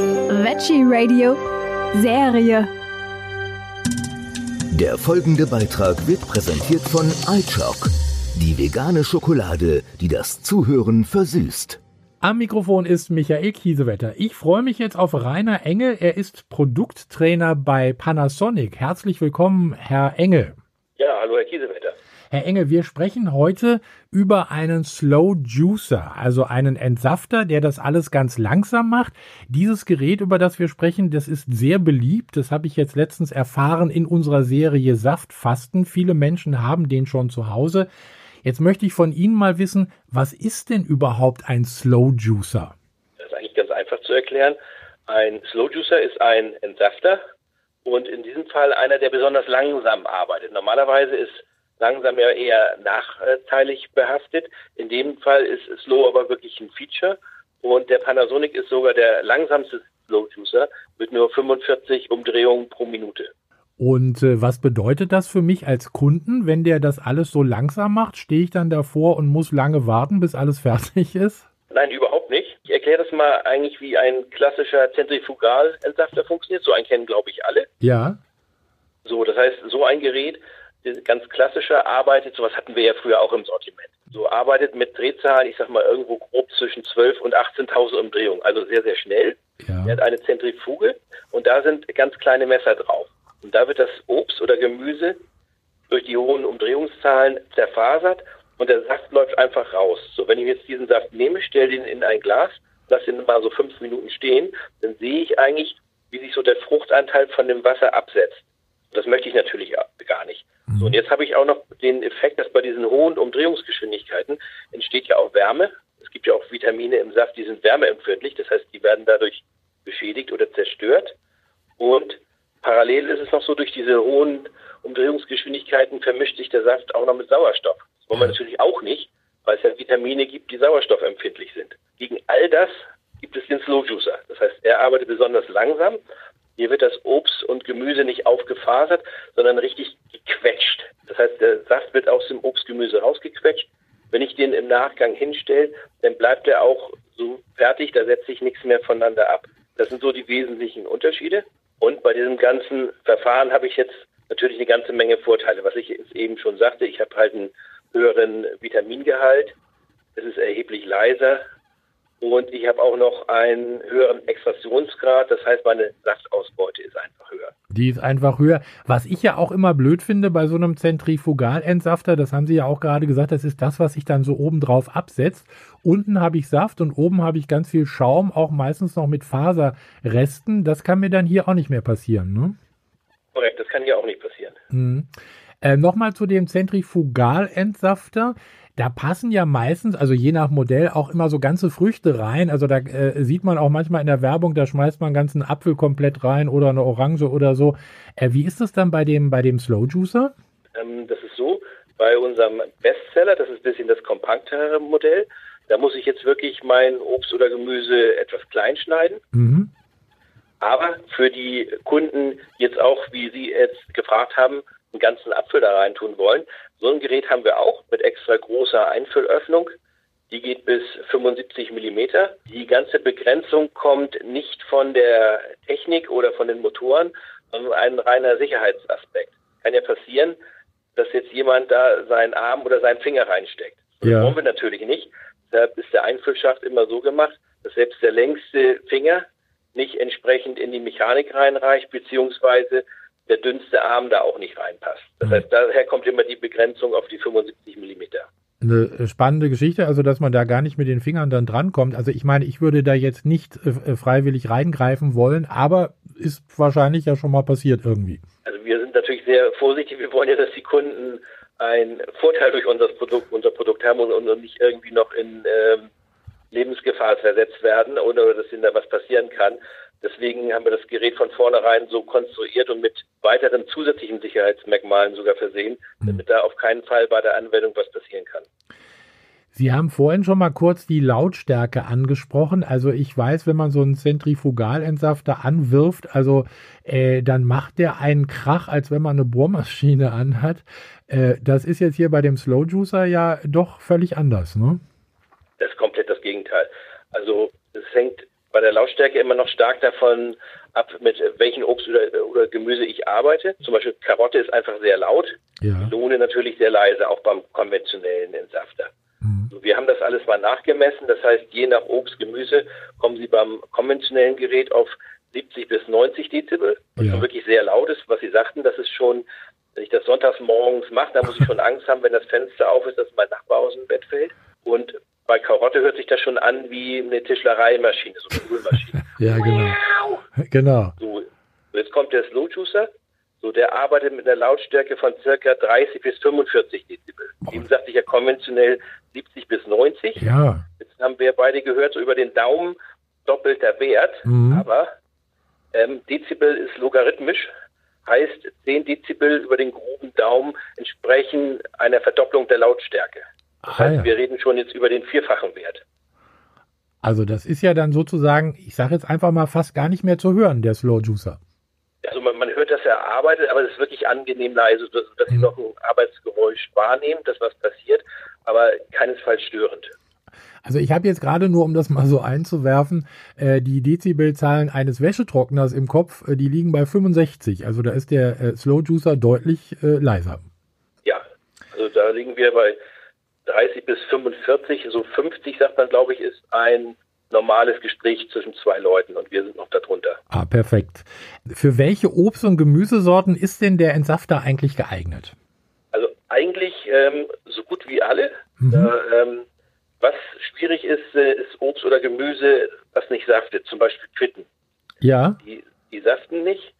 Veggie Radio Serie. Der folgende Beitrag wird präsentiert von iChock, die vegane Schokolade, die das Zuhören versüßt. Am Mikrofon ist Michael Kiesewetter. Ich freue mich jetzt auf Rainer Engel. Er ist Produkttrainer bei Panasonic. Herzlich willkommen, Herr Engel. Ja, hallo, Herr Kiesewetter. Herr Engel, wir sprechen heute über einen Slow Juicer, also einen Entsafter, der das alles ganz langsam macht. Dieses Gerät, über das wir sprechen, das ist sehr beliebt. Das habe ich jetzt letztens erfahren in unserer Serie Saftfasten. Viele Menschen haben den schon zu Hause. Jetzt möchte ich von Ihnen mal wissen, was ist denn überhaupt ein Slow Juicer? Das ist eigentlich ganz einfach zu erklären. Ein Slow Juicer ist ein Entsafter und in diesem Fall einer, der besonders langsam arbeitet. Normalerweise ist langsam ja eher nachteilig behaftet. In dem Fall ist Slow aber wirklich ein Feature und der Panasonic ist sogar der langsamste Slow Juicer mit nur 45 Umdrehungen pro Minute. Und äh, was bedeutet das für mich als Kunden, wenn der das alles so langsam macht? Stehe ich dann davor und muss lange warten, bis alles fertig ist? Nein, überhaupt nicht. Ich erkläre das mal eigentlich, wie ein klassischer Zentrifugalentsafter funktioniert. So einen kennen, glaube ich, alle. Ja. So, das heißt, so ein Gerät ganz klassischer arbeitet, sowas hatten wir ja früher auch im Sortiment. So arbeitet mit Drehzahlen, ich sag mal irgendwo grob zwischen 12 und 18.000 Umdrehungen, also sehr, sehr schnell. Ja. Er hat eine Zentrifuge und da sind ganz kleine Messer drauf. Und da wird das Obst oder Gemüse durch die hohen Umdrehungszahlen zerfasert und der Saft läuft einfach raus. So, wenn ich jetzt diesen Saft nehme, stelle ihn in ein Glas, lasse ihn mal so fünf Minuten stehen, dann sehe ich eigentlich, wie sich so der Fruchtanteil von dem Wasser absetzt. Das möchte ich natürlich gar nicht. So, und jetzt habe ich auch noch den Effekt, dass bei diesen hohen Umdrehungsgeschwindigkeiten entsteht ja auch Wärme. Es gibt ja auch Vitamine im Saft, die sind wärmeempfindlich. Das heißt, die werden dadurch beschädigt oder zerstört. Und parallel ist es noch so, durch diese hohen Umdrehungsgeschwindigkeiten vermischt sich der Saft auch noch mit Sauerstoff. Das wollen wir natürlich auch nicht, weil es ja Vitamine gibt, die sauerstoffempfindlich sind. Gegen all das gibt es den Slow Juicer. Das heißt, er arbeitet besonders langsam, hier wird das Obst und Gemüse nicht aufgefasert, sondern richtig gequetscht. Das heißt, der Saft wird aus dem Obstgemüse rausgequetscht. Wenn ich den im Nachgang hinstelle, dann bleibt er auch so fertig, da setzt sich nichts mehr voneinander ab. Das sind so die wesentlichen Unterschiede. Und bei diesem ganzen Verfahren habe ich jetzt natürlich eine ganze Menge Vorteile. Was ich eben schon sagte, ich habe halt einen höheren Vitamingehalt. Es ist erheblich leiser. Und ich habe auch noch einen höheren Extraktionsgrad, das heißt, meine Saftausbeute ist einfach höher. Die ist einfach höher. Was ich ja auch immer blöd finde bei so einem Zentrifugalentsafter, das haben Sie ja auch gerade gesagt, das ist das, was sich dann so oben drauf absetzt. Unten habe ich Saft und oben habe ich ganz viel Schaum, auch meistens noch mit Faserresten. Das kann mir dann hier auch nicht mehr passieren, ne? Korrekt, das kann hier auch nicht passieren. Hm. Äh, Nochmal zu dem Zentrifugalentsafter da passen ja meistens, also je nach Modell, auch immer so ganze Früchte rein. Also da äh, sieht man auch manchmal in der Werbung, da schmeißt man einen ganzen Apfel komplett rein oder eine Orange oder so. Äh, wie ist das dann bei dem, bei dem Slow Juicer? Ähm, das ist so, bei unserem Bestseller, das ist ein bisschen das kompaktere Modell, da muss ich jetzt wirklich mein Obst oder Gemüse etwas klein schneiden. Mhm. Aber für die Kunden jetzt auch, wie Sie jetzt gefragt haben, einen ganzen Apfel da rein tun wollen. So ein Gerät haben wir auch mit extra großer Einfüllöffnung. Die geht bis 75 Millimeter. Die ganze Begrenzung kommt nicht von der Technik oder von den Motoren, sondern ein reiner Sicherheitsaspekt. Kann ja passieren, dass jetzt jemand da seinen Arm oder seinen Finger reinsteckt. Das ja. wollen wir natürlich nicht. Deshalb ist der Einfüllschacht immer so gemacht, dass selbst der längste Finger nicht entsprechend in die Mechanik reinreicht, beziehungsweise der dünnste Arm da auch nicht reinpasst. Das heißt, daher kommt immer die Begrenzung auf die 75 Millimeter. Eine spannende Geschichte, also dass man da gar nicht mit den Fingern dann drankommt. Also ich meine, ich würde da jetzt nicht äh, freiwillig reingreifen wollen, aber ist wahrscheinlich ja schon mal passiert irgendwie. Also wir sind natürlich sehr vorsichtig. Wir wollen ja, dass die Kunden einen Vorteil durch unser Produkt, unser Produkt haben und, und nicht irgendwie noch in ähm, Lebensgefahr versetzt werden oder dass ihnen da was passieren kann. Deswegen haben wir das Gerät von vornherein so konstruiert und mit weiteren zusätzlichen Sicherheitsmerkmalen sogar versehen, hm. damit da auf keinen Fall bei der Anwendung was passieren kann. Sie haben vorhin schon mal kurz die Lautstärke angesprochen. Also ich weiß, wenn man so einen Zentrifugalentsafter anwirft, also äh, dann macht der einen Krach, als wenn man eine Bohrmaschine anhat. Äh, das ist jetzt hier bei dem Slow Juicer ja doch völlig anders, ne? Das ist komplett das Gegenteil. Also es hängt bei der Lautstärke immer noch stark davon ab, mit welchem Obst oder, oder Gemüse ich arbeite. Zum Beispiel Karotte ist einfach sehr laut, Ja. Melone natürlich sehr leise, auch beim konventionellen Entsafter. Mhm. Wir haben das alles mal nachgemessen. Das heißt, je nach Obst, Gemüse kommen Sie beim konventionellen Gerät auf 70 bis 90 Dezibel, was Ja. wirklich sehr laut ist. Was Sie sagten, das ist schon, wenn ich das sonntags morgens mache, da muss ich schon Angst haben, wenn das Fenster auf ist, dass mein Nachbar aus dem Bett fällt. Und bei Karotte hört sich das schon an wie eine Tischlereimaschine, so eine Brühmaschine. Ja, genau. Genau. So, jetzt kommt der Slow Juicer. So, der arbeitet mit einer Lautstärke von circa 30 bis 45 Dezibel. Eben sagte ich ja konventionell 70 bis 90. Ja. Jetzt haben wir beide gehört, so über den Daumen doppelter Wert. Mhm. Aber ähm, Dezibel ist logarithmisch. Heißt, 10 Dezibel über den groben Daumen entsprechen einer Verdopplung der Lautstärke. Das Ah, heißt, ja. wir reden schon jetzt über den vierfachen Wert. Also das ist ja dann sozusagen, ich sage jetzt einfach mal fast gar nicht mehr zu hören, der Slow Juicer. Also man, man hört, dass er arbeitet, aber es ist wirklich angenehm leise, dass, dass Mhm. noch ein Arbeitsgeräusch wahrnehmen, dass was passiert, aber keinesfalls störend. Also ich habe jetzt gerade nur, um das mal so einzuwerfen, äh, die Dezibelzahlen eines Wäschetrockners im Kopf, äh, die liegen bei 65. Also da ist der äh, Slow Juicer deutlich äh, leiser. Ja, also da liegen wir bei 30 bis 45, so 50 sagt man, glaube ich, ist ein normales Gespräch zwischen zwei Leuten und wir sind noch darunter. Ah, perfekt. Für welche Obst- und Gemüsesorten ist denn der Entsafter eigentlich geeignet? Also eigentlich ähm, so gut wie alle. Mhm. Äh, ähm, was schwierig ist, äh, ist Obst oder Gemüse, was nicht saftet, zum Beispiel Quitten. Ja, die, die saften nicht.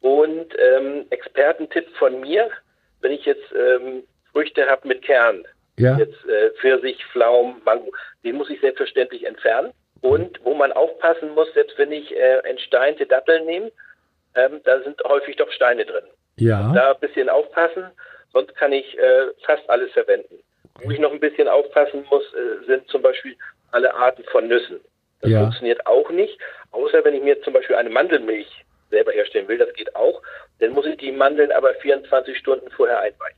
Und ähm, Expertentipp von mir, wenn ich jetzt ähm, Früchte habe mit Kern, ja, jetzt äh, Pfirsich, Pflaumen, Mango, den muss ich selbstverständlich entfernen. Und wo man aufpassen muss, selbst wenn ich äh, entsteinte Datteln nehme, ähm, da sind häufig doch Steine drin. ja, Da ein bisschen aufpassen, sonst kann ich äh, fast alles verwenden. Wo ich noch ein bisschen aufpassen muss, äh, sind zum Beispiel alle Arten von Nüssen. Das Ja. funktioniert auch nicht, außer wenn ich mir zum Beispiel eine Mandelmilch selber herstellen will, das geht auch. Dann muss ich die Mandeln aber 24 Stunden vorher einweichen.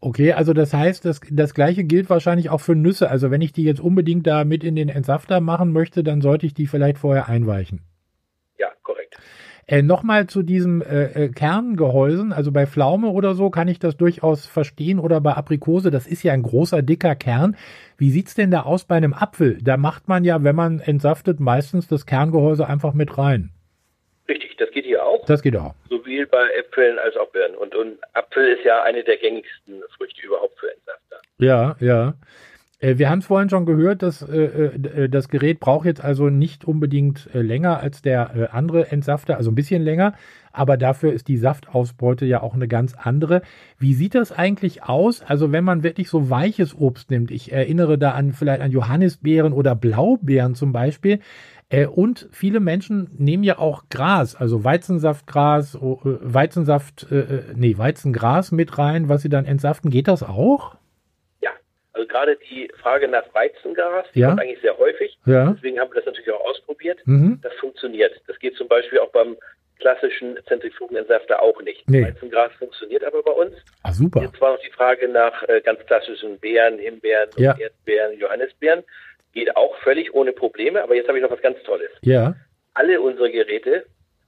Okay, also das heißt, das, das gleiche gilt wahrscheinlich auch für Nüsse. Also wenn ich die jetzt unbedingt da mit in den Entsafter machen möchte, dann sollte ich die vielleicht vorher einweichen. Ja, korrekt. Äh, Nochmal zu diesem äh, äh, Kerngehäusen, also bei Pflaume oder so kann ich das durchaus verstehen oder bei Aprikose, das ist ja ein großer, dicker Kern. Wie sieht's denn da aus bei einem Apfel? Da macht man ja, wenn man entsaftet, meistens das Kerngehäuse einfach mit rein. Das geht auch, sowohl bei Äpfeln als auch Birnen. Und, und Apfel ist ja eine der gängigsten Früchte überhaupt für Entsafter. Ja, ja. Äh, Wir haben es vorhin schon gehört, dass äh, äh, das Gerät braucht jetzt also nicht unbedingt äh, länger als der äh, andere Entsafter, also ein bisschen länger, aber dafür ist die Saftausbeute ja auch eine ganz andere. Wie sieht das eigentlich aus? Also wenn man wirklich so weiches Obst nimmt, ich erinnere da an vielleicht an Johannisbeeren oder Blaubeeren zum Beispiel. Äh, und viele Menschen nehmen ja auch Gras, also Weizensaftgras, oh, äh, Weizensaft, äh, äh, nee, Weizengras mit rein, was sie dann entsaften. Geht das auch? Ja, also gerade die Frage nach Weizengras, die Ja. kommt eigentlich sehr häufig. Ja. Deswegen haben wir das natürlich auch ausprobiert. Mhm. Das funktioniert. Das geht zum Beispiel auch beim klassischen Zentrifugenentsafter auch nicht. Nee. Weizengras funktioniert aber bei uns. Ah, super. Jetzt war noch die Frage nach äh, ganz klassischen Beeren, Himbeeren, Ja. Erdbeeren, Johannisbeeren. Geht auch völlig ohne Probleme. Aber jetzt habe ich noch was ganz Tolles. Ja. Alle unsere Geräte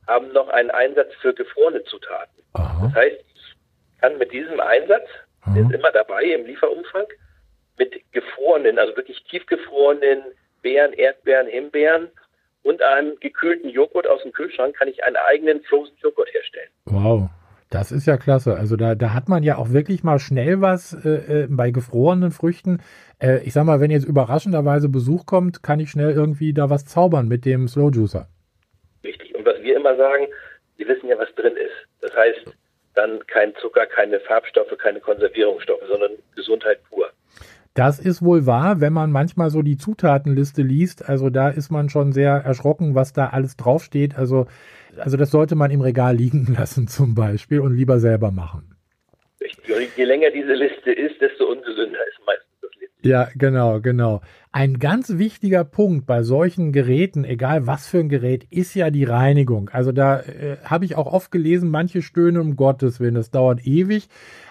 haben noch einen Einsatz für gefrorene Zutaten. Aha. Das heißt, ich kann mit diesem Einsatz, der Mhm. ist immer dabei im Lieferumfang, mit gefrorenen, also wirklich tiefgefrorenen Beeren, Erdbeeren, Himbeeren und einem gekühlten Joghurt aus dem Kühlschrank kann ich einen eigenen Frozen Joghurt herstellen. Wow. Das ist ja klasse. Also da, da hat man ja auch wirklich mal schnell was äh, äh, bei gefrorenen Früchten. Äh, ich sag mal, wenn jetzt überraschenderweise Besuch kommt, kann ich schnell irgendwie da was zaubern mit dem Slow Juicer. Richtig. Und was wir immer sagen, Sie wissen ja, was drin ist. Das heißt, dann kein Zucker, keine Farbstoffe, keine Konservierungsstoffe, sondern Gesundheit pur. Das ist wohl wahr, wenn man manchmal so die Zutatenliste liest. Also da ist man schon sehr erschrocken, was da alles draufsteht. Also, also das sollte man im Regal liegen lassen zum Beispiel und lieber selber machen. Je länger diese Liste ist, desto ungesünder ist meistens. Ja, genau, genau. Ein ganz wichtiger Punkt bei solchen Geräten, egal was für ein Gerät, ist ja die Reinigung. Also da äh, habe ich auch oft gelesen, manche stöhnen um Gottes Willen, das dauert ewig.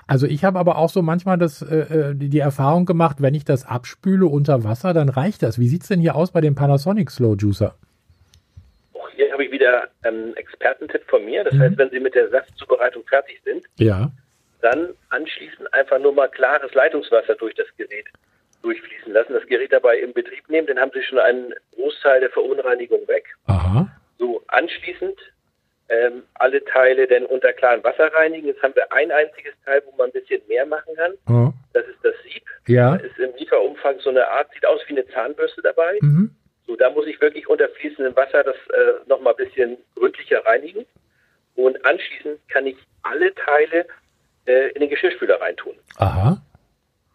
Also ich habe aber auch so manchmal das, äh, äh, die, die Erfahrung gemacht, wenn ich das abspüle unter Wasser, dann reicht das. Wie sieht's denn hier aus bei dem Panasonic Slow Juicer? habe ich wieder einen Expertentipp von mir. Das Mhm. heißt, wenn Sie mit der Saftzubereitung fertig sind, Ja. dann anschließend einfach nur mal klares Leitungswasser durch das Gerät durchfließen lassen. Das Gerät dabei in Betrieb nehmen, dann haben Sie schon einen Großteil der Verunreinigung weg. Aha. So anschließend ähm, alle Teile dann unter klarem Wasser reinigen. Jetzt haben wir ein einziges Teil, wo man ein bisschen mehr machen kann. Oh. Das ist das Sieb. Ja. Da ist im Lieferumfang so eine Art, sieht aus wie eine Zahnbürste dabei. Mhm. So, da muss ich wirklich unter fließendem Wasser das äh, nochmal ein bisschen gründlicher reinigen. Und anschließend kann ich alle Teile äh, in den Geschirrspüler reintun. Aha.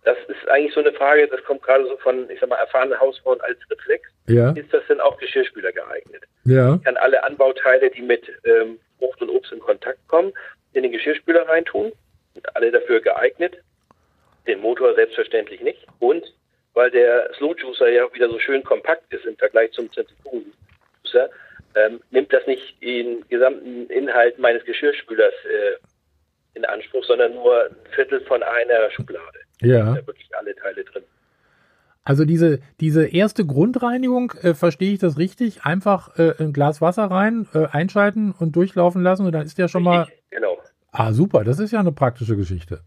Das ist eigentlich so eine Frage, das kommt gerade so von, ich sag mal, erfahrenen Hausfrauen als Reflex. Ja. Ist das denn auch Geschirrspüler geeignet? Ja. Ich kann alle Anbauteile, die mit ähm, Frucht und Obst in Kontakt kommen, in den Geschirrspüler reintun. Sind alle dafür geeignet. Den Motor selbstverständlich nicht. Und weil der Slow Juicer ja auch wieder so schön kompakt ist im Vergleich zum Zentrifugen Juicer, ähm, nimmt das nicht den gesamten Inhalt meines Geschirrspülers äh, in Anspruch, sondern nur ein Viertel von einer Schublade. Ja. Da sind wirklich alle Teile drin. Also diese, diese erste Grundreinigung, äh, verstehe ich das richtig? Einfach äh, ein Glas Wasser rein, äh, einschalten und durchlaufen lassen und dann ist der schon mal. Genau. Ah, super, das ist ja eine praktische Geschichte.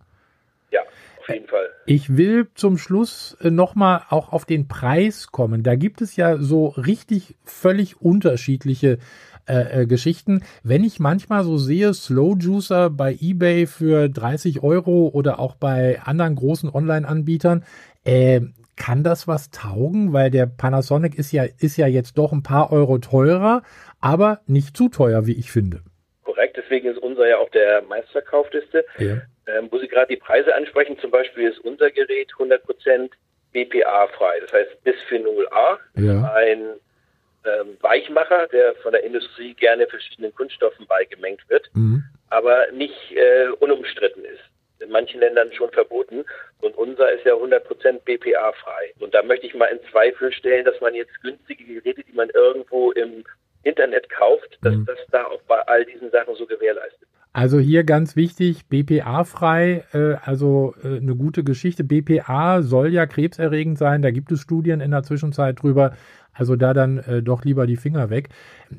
Ja, auf jeden Fall. Ich will zum Schluss äh, nochmal auch auf den Preis kommen. Da gibt es ja so richtig völlig unterschiedliche äh, äh, Geschichten. Wenn ich manchmal so sehe, Slow Juicer bei eBay für 30 Euro oder auch bei anderen großen Online-Anbietern, äh, kann das was taugen? Weil der Panasonic ist ja, ist ja jetzt doch ein paar Euro teurer, aber nicht zu teuer, wie ich finde. Korrekt, deswegen ist unser ja auf der meistverkauftliste. Ja. Ähm, wo Sie gerade die Preise ansprechen, zum Beispiel ist unser Gerät 100% BPA-frei, das heißt Bisphenol A, Ja. ein ähm, Weichmacher, der von der Industrie gerne verschiedenen Kunststoffen beigemengt wird, Mhm. aber nicht äh, unumstritten ist. In manchen Ländern schon verboten und unser ist ja 100% BPA-frei. Und da möchte ich mal in Zweifel stellen, dass man jetzt günstige Geräte, die man irgendwo im Internet kauft, dass Mhm. das da auch bei all diesen Sachen so gewährleistet. Also hier ganz wichtig, BPA-frei, äh, also äh, eine gute Geschichte. BPA soll ja krebserregend sein, da gibt es Studien in der Zwischenzeit drüber. Also da dann äh, doch lieber die Finger weg.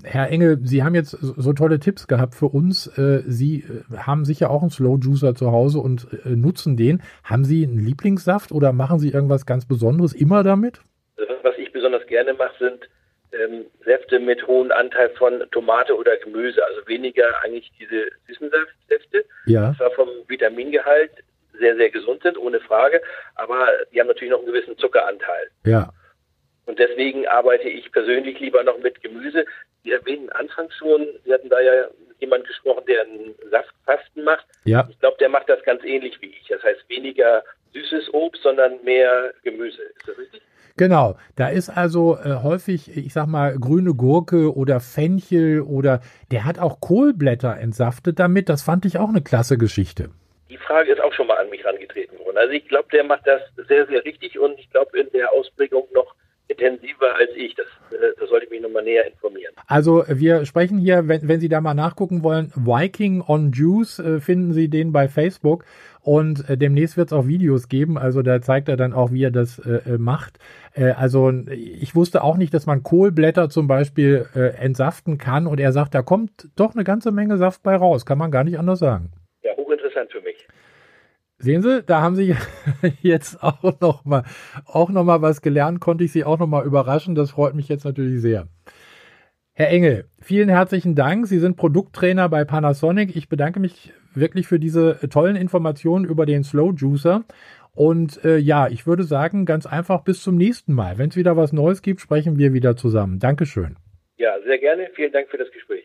Herr Engel, Sie haben jetzt so, so tolle Tipps gehabt für uns. Äh, Sie äh, haben sicher auch einen Slow Juicer zu Hause und äh, nutzen den. Haben Sie einen Lieblingssaft oder machen Sie irgendwas ganz Besonderes immer damit? Also was ich besonders gerne mache, sind ähm, Säfte mit hohem Anteil von Tomate oder Gemüse. Also weniger eigentlich diese süßen Säfte. Ja. Zwar vom Vitamingehalt sehr, sehr gesund sind, ohne Frage, aber die haben natürlich noch einen gewissen Zuckeranteil. Ja. Und deswegen arbeite ich persönlich lieber noch mit Gemüse. Sie erwähnen anfangs schon, Sie hatten da ja jemand gesprochen, der einen Saftfasten macht. Ja. Ich glaube, der macht das ganz ähnlich wie ich. Das heißt weniger süßes Obst, sondern mehr Gemüse. Ist das richtig? Genau, da ist also äh, häufig, ich sag mal, grüne Gurke oder Fenchel oder der hat auch Kohlblätter entsaftet damit. Das fand ich auch eine klasse Geschichte. Die Frage ist auch schon mal an mich herangetreten worden. Also ich glaube, der macht das sehr, sehr richtig und ich glaube in der Ausprägung noch intensiver als ich. Das, äh, da sollte ich mich nochmal näher informieren. Also wir sprechen hier, wenn, wenn Sie da mal nachgucken wollen, Viking on Juice, äh, finden Sie den bei Facebook und äh, demnächst wird es auch Videos geben, also da zeigt er dann auch, wie er das äh, äh, macht. Äh, also ich wusste auch nicht, dass man Kohlblätter zum Beispiel äh, entsaften kann und er sagt, da kommt doch eine ganze Menge Saft bei raus, kann man gar nicht anders sagen. Ja, hochinteressant für mich. Sehen Sie, da haben Sie jetzt auch noch mal, auch noch mal was gelernt, konnte ich Sie auch noch mal überraschen. Das freut mich jetzt natürlich sehr. Herr Engel, vielen herzlichen Dank. Sie sind Produkttrainer bei Panasonic. Ich bedanke mich wirklich für diese tollen Informationen über den Slow Juicer. Und äh, ja, ich würde sagen, ganz einfach bis zum nächsten Mal. Wenn es wieder was Neues gibt, sprechen wir wieder zusammen. Dankeschön. Ja, sehr gerne. Vielen Dank für das Gespräch.